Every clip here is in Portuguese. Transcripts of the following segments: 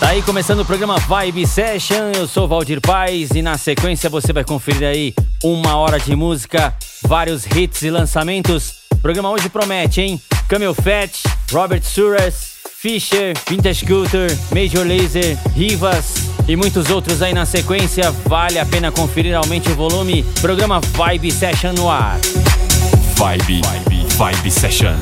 Tá aí começando o programa Vibe Session, eu sou Valdir Paz e na sequência você vai conferir aí uma hora de música, vários hits e lançamentos. O programa hoje promete, hein? Camel Fat, Robert Suras, Fisher, Vintage Culture, Major Laser, Rivas e muitos outros aí na sequência. Vale a pena conferir, aumente o volume. Programa Vibe Session no ar. Vibe, Vibe, Vibe Session.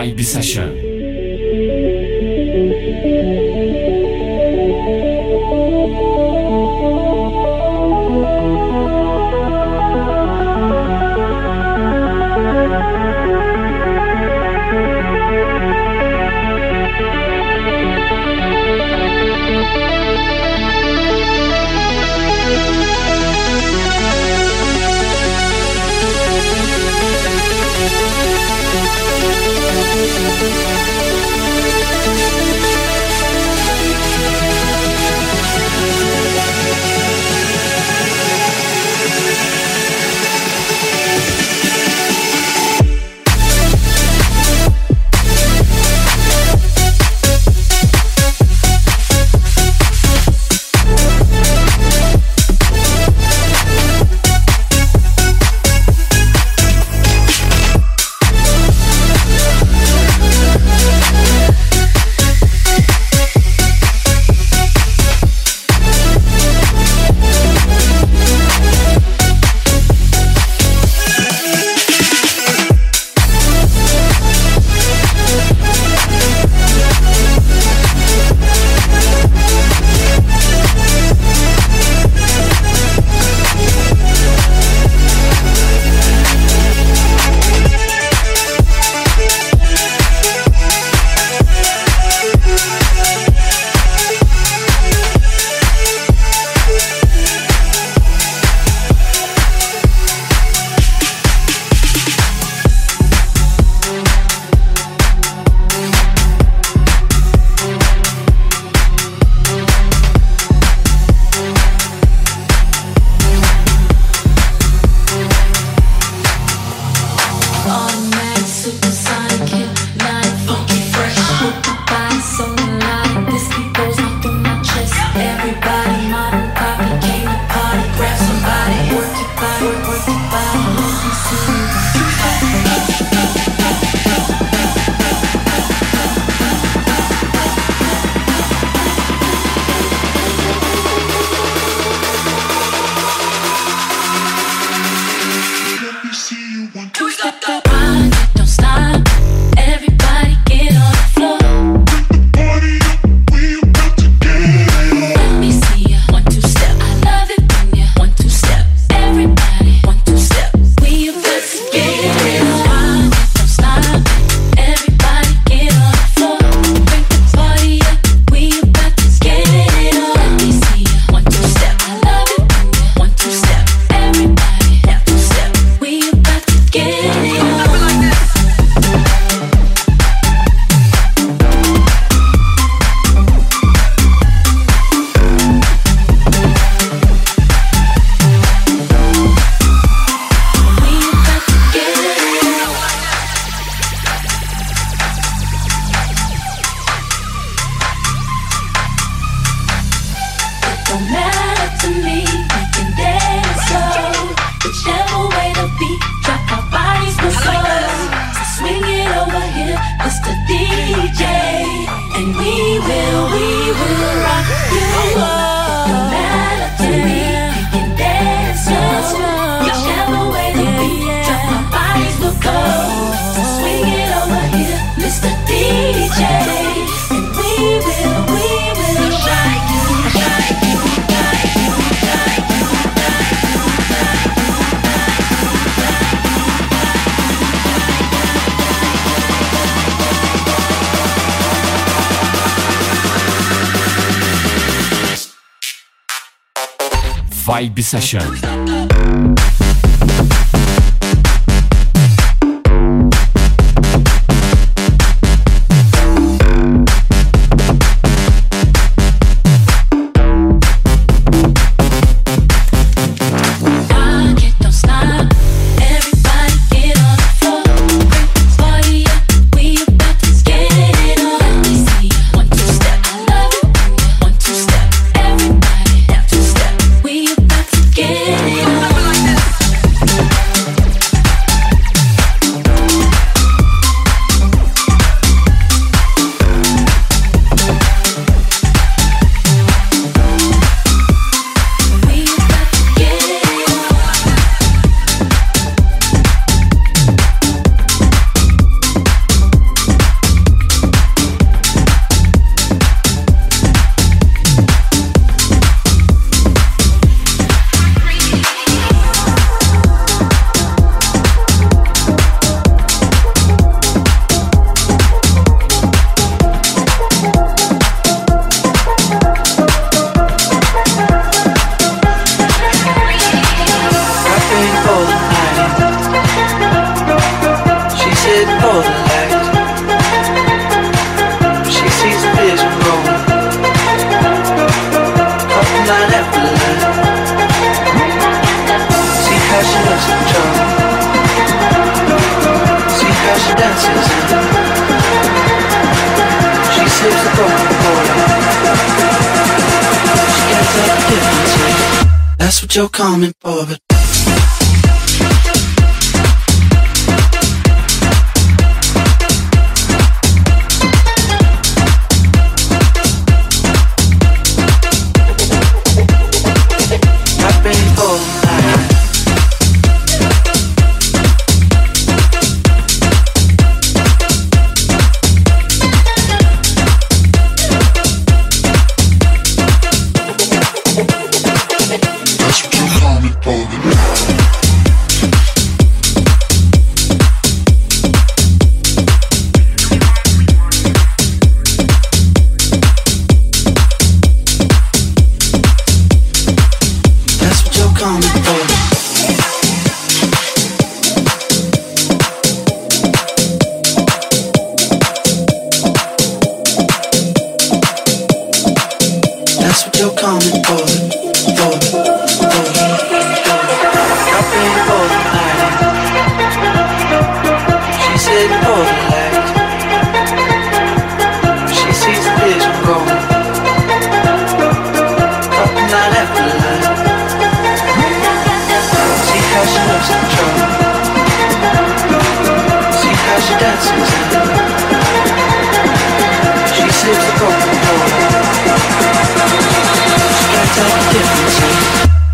Vibe Session. Just a DJ, and we will, we will rock you. world. Vibe Session. You're coming for, but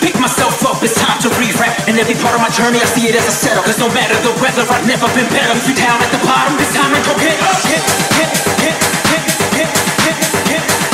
pick myself up, it's time to re-rap. And every part of my journey, I see it as a setup. Cause no matter the weather, I've never been better. If you down at the bottom, it's time to go get up. Get, get, get, get, get, get, get.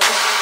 Thank you.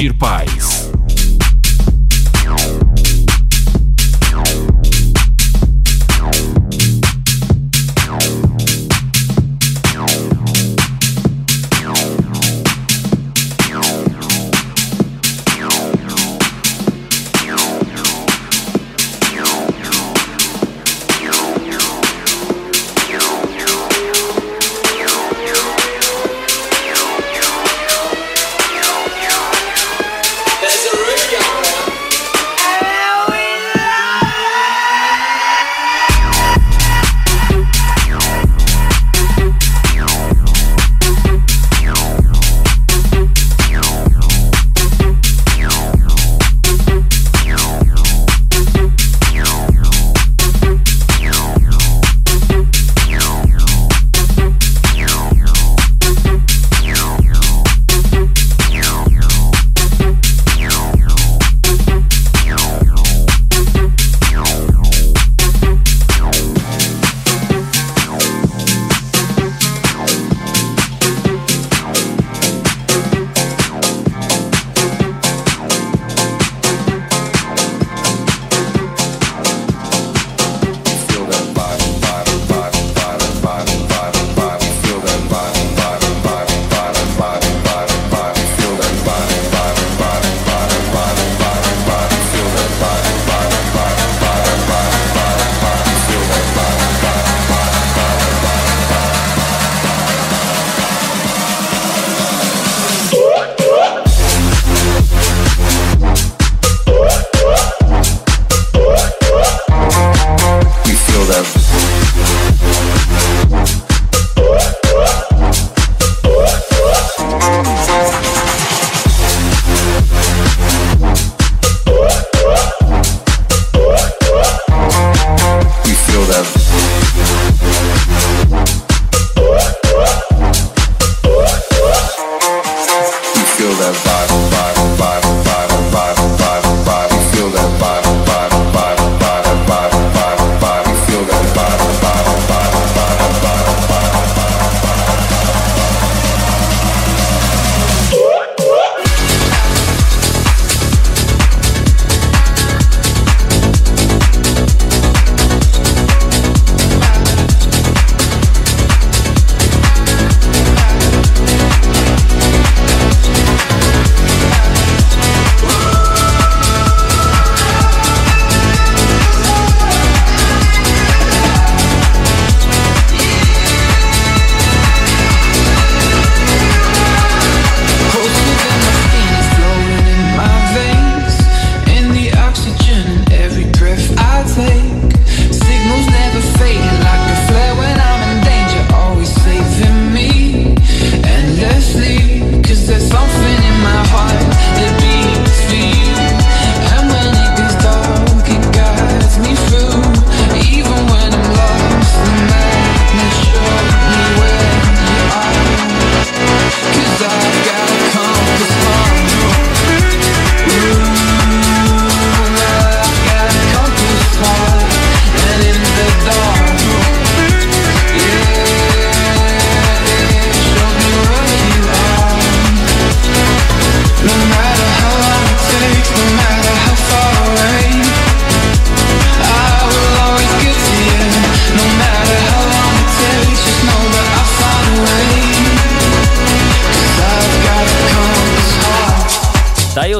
Mixagens Valdir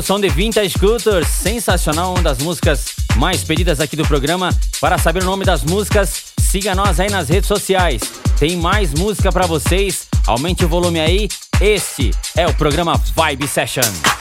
som de Vintage Culture, sensacional, uma das músicas mais pedidas aqui do programa. Para saber o nome das músicas, siga nós aí nas redes sociais. Tem mais música para vocês, aumente o volume aí. Este é o programa Vibe Session.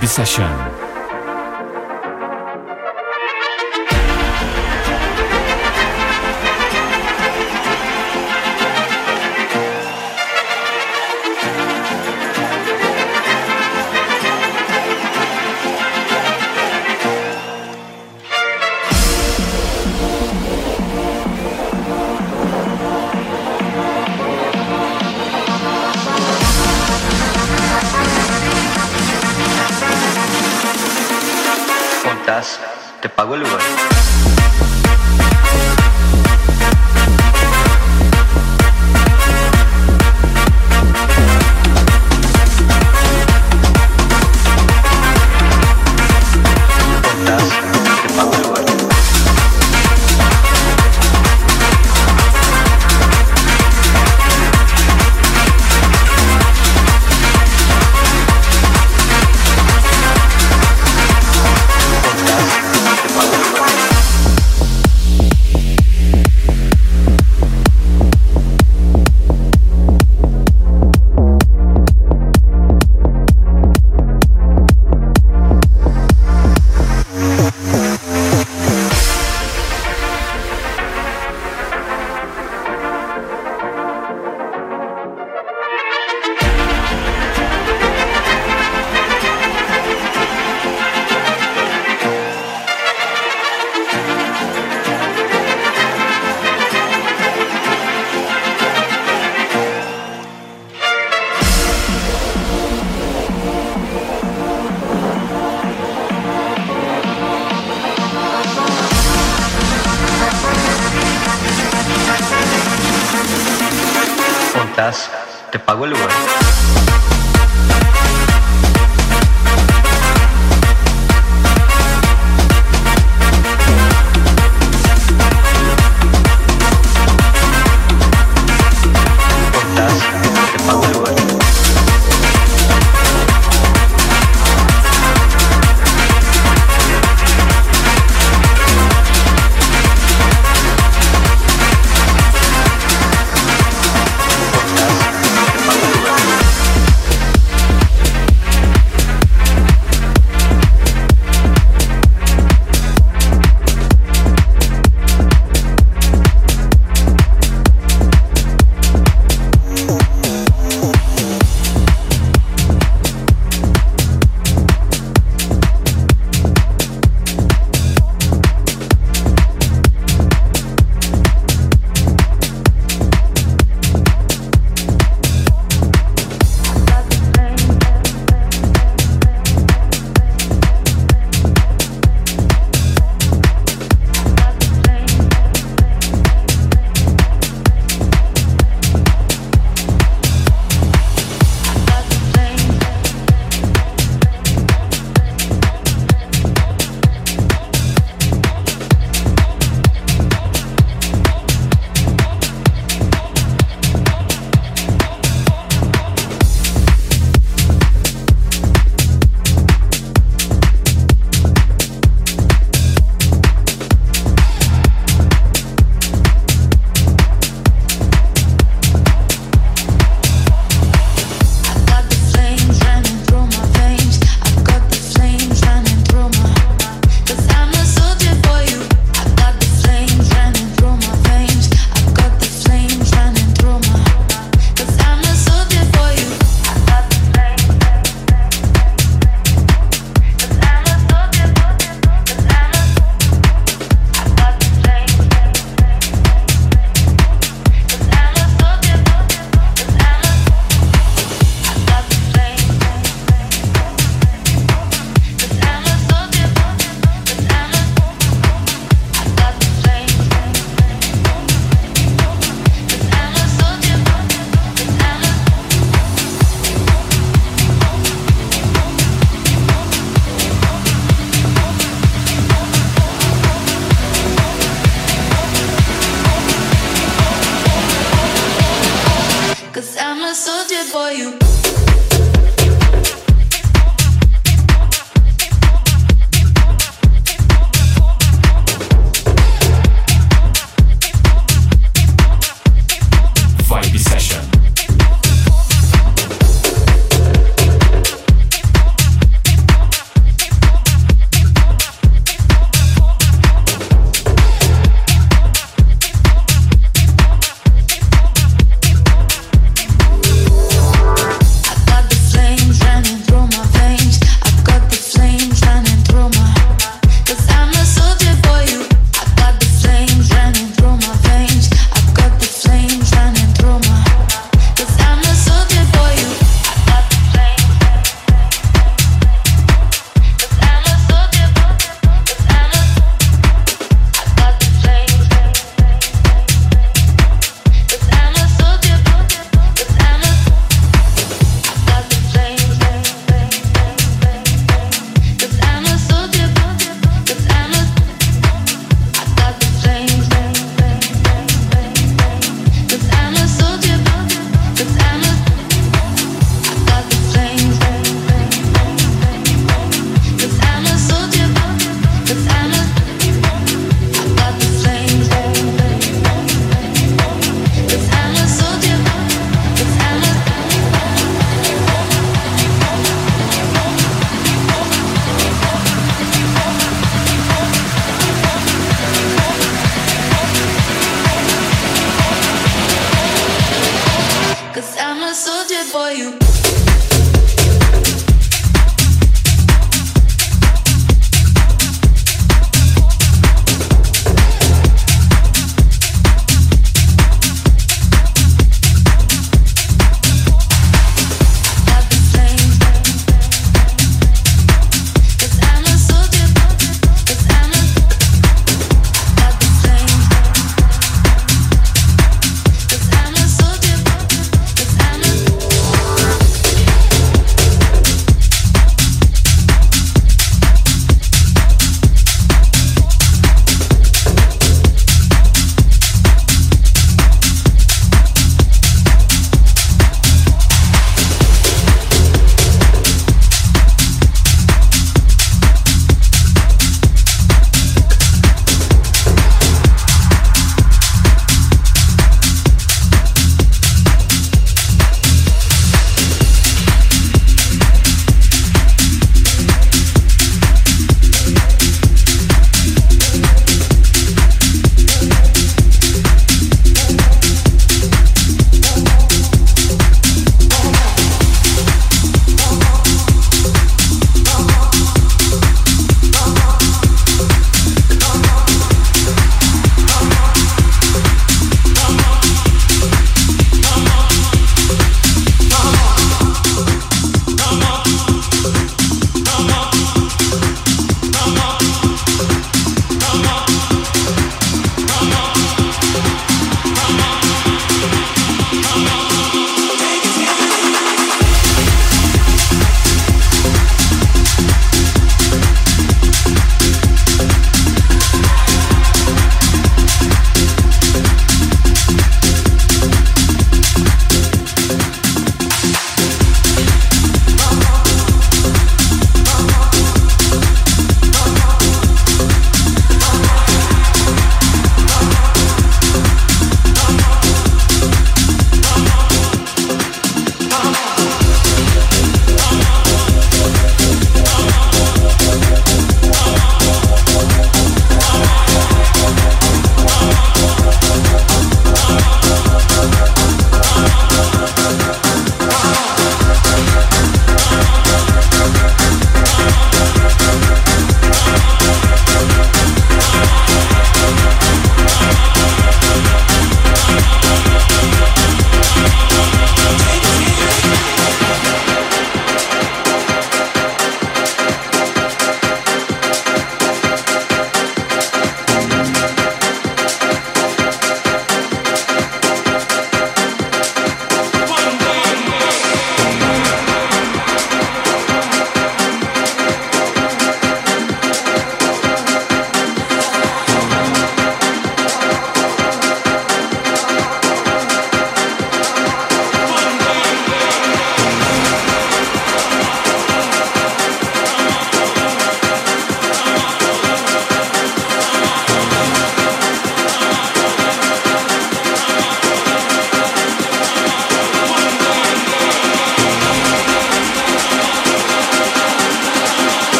Vibe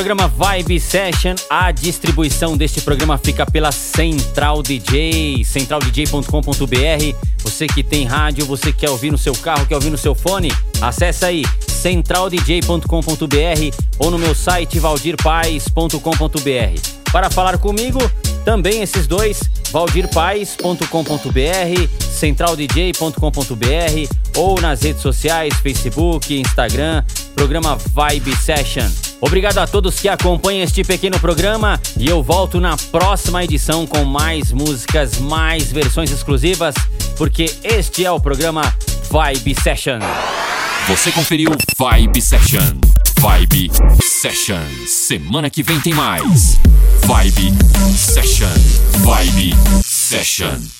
programa Vibe Session. A distribuição deste programa fica pela Central DJ, centraldj.com.br. Você que tem rádio, você que quer ouvir no seu carro, quer ouvir no seu fone, acessa aí centraldj.com.br ou no meu site valdirpaes.com.br. Para falar comigo, também esses dois, valdirpaes.com.br, centraldj.com.br ou nas redes sociais, Facebook, Instagram, programa Vibe Session. Obrigado a todos que acompanham este pequeno programa e eu volto na próxima edição com mais músicas, mais versões exclusivas, porque este é o programa Vibe Session. Você conferiu Vibe Session. Vibe Session. Semana que vem tem mais. Vibe Session. Vibe Session.